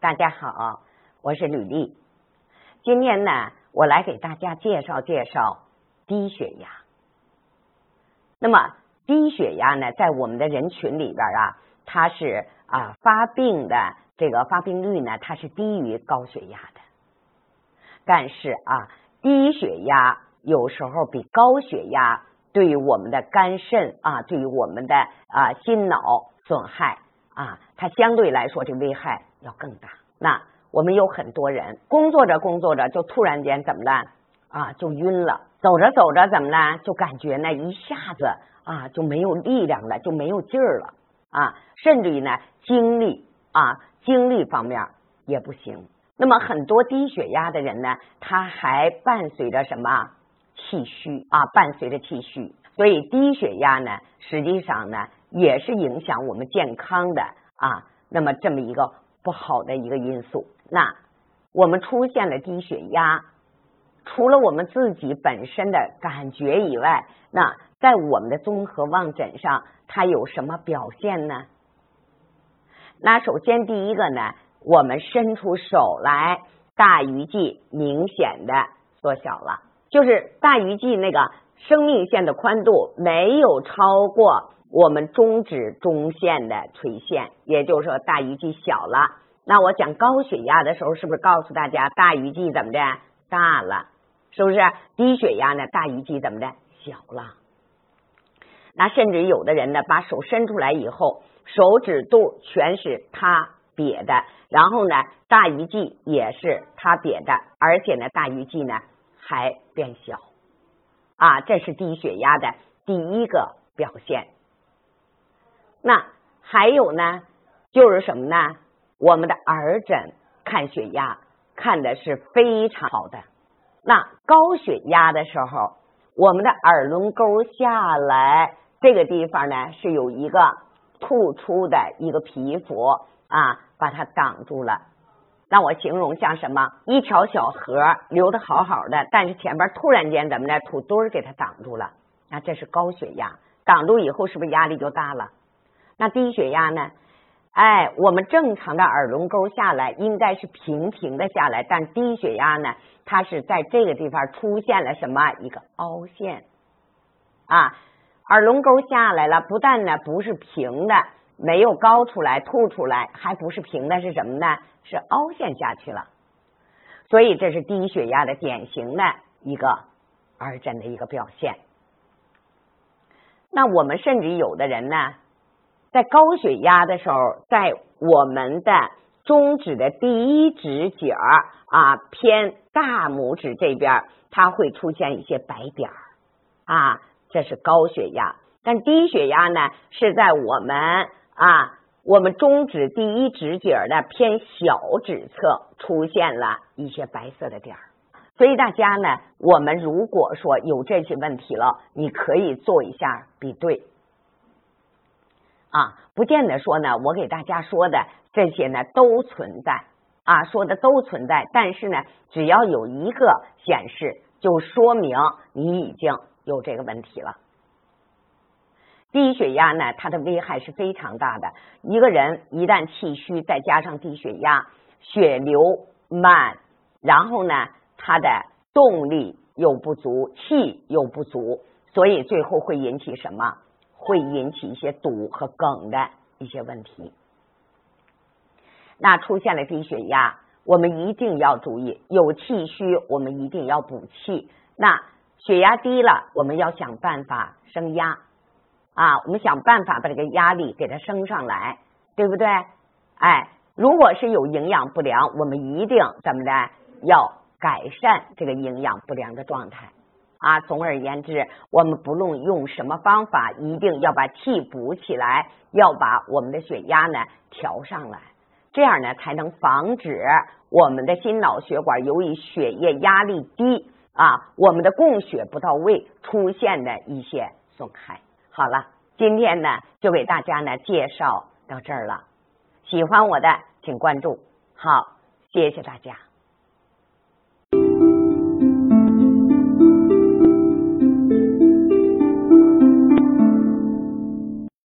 大家好，我是吕丽。今天呢，我来给大家介绍介绍低血压。那么低血压呢，在我们的人群里边啊，它是啊发病的这个发病率呢，它是低于高血压的。但是啊，低血压有时候比高血压对于我们的肝肾啊，对于我们的啊心脑损害啊，它相对来说这危害要更大。那我们有很多人工作着工作着就突然间怎么了啊就晕了，走着走着怎么了就感觉呢一下子啊就没有力量了，就没有劲儿了啊，甚至于呢精力啊精力方面也不行。那么很多低血压的人呢，他还伴随着什么气虚啊？伴随着气虚，所以低血压呢，实际上呢也是影响我们健康的啊。那么这么一个不好的一个因素，那我们出现了低血压，除了我们自己本身的感觉以外，那在我们的综合望诊上，它有什么表现呢？那首先第一个呢。我们伸出手来，大鱼际明显的缩小了，就是大鱼际那个生命线的宽度没有超过我们中指中线的垂线，也就是说大鱼际小了。那我讲高血压的时候，是不是告诉大家大鱼际怎么的大了？是不是低血压呢？大鱼际怎么的小了？那甚至有的人呢，把手伸出来以后，手指肚全是塌瘪的。然后呢，大鱼际也是它瘪的，而且呢，大鱼际呢还变小，啊，这是低血压的第一个表现。那还有呢，就是什么呢？我们的耳诊看血压看的是非常好的。那高血压的时候，我们的耳轮沟下来这个地方呢，是有一个突出的一个皮肤啊。把它挡住了，那我形容像什么？一条小河流的好好的，但是前边突然间怎么的，土堆给它挡住了。那这是高血压，挡住以后是不是压力就大了？那低血压呢？哎，我们正常的耳轮沟下来应该是平平的下来，但低血压呢，它是在这个地方出现了什么一个凹陷啊？耳轮沟下来了，不但呢不是平的。没有高出来、凸出来，还不是平的，是什么呢？是凹陷下去了。所以这是低血压的典型的一个耳诊的一个表现。那我们甚至有的人呢，在高血压的时候，在我们的中指的第一指节儿啊偏大拇指这边，它会出现一些白点儿啊，这是高血压。但低血压呢，是在我们。啊，我们中指第一指节的偏小指侧出现了一些白色的点儿，所以大家呢，我们如果说有这些问题了，你可以做一下比对。啊，不见得说呢，我给大家说的这些呢都存在啊，说的都存在，但是呢，只要有一个显示，就说明你已经有这个问题了。低血压呢，它的危害是非常大的。一个人一旦气虚，再加上低血压，血流慢，然后呢，他的动力又不足，气又不足，所以最后会引起什么？会引起一些堵和梗的一些问题。那出现了低血压，我们一定要注意，有气虚，我们一定要补气。那血压低了，我们要想办法升压。啊，我们想办法把这个压力给它升上来，对不对？哎，如果是有营养不良，我们一定怎么的要改善这个营养不良的状态啊。总而言之，我们不论用什么方法，一定要把气补起来，要把我们的血压呢调上来，这样呢才能防止我们的心脑血管由于血液压力低啊，我们的供血不到位出现的一些损害。好了，今天呢就给大家呢介绍到这儿了。喜欢我的请关注，好，谢谢大家。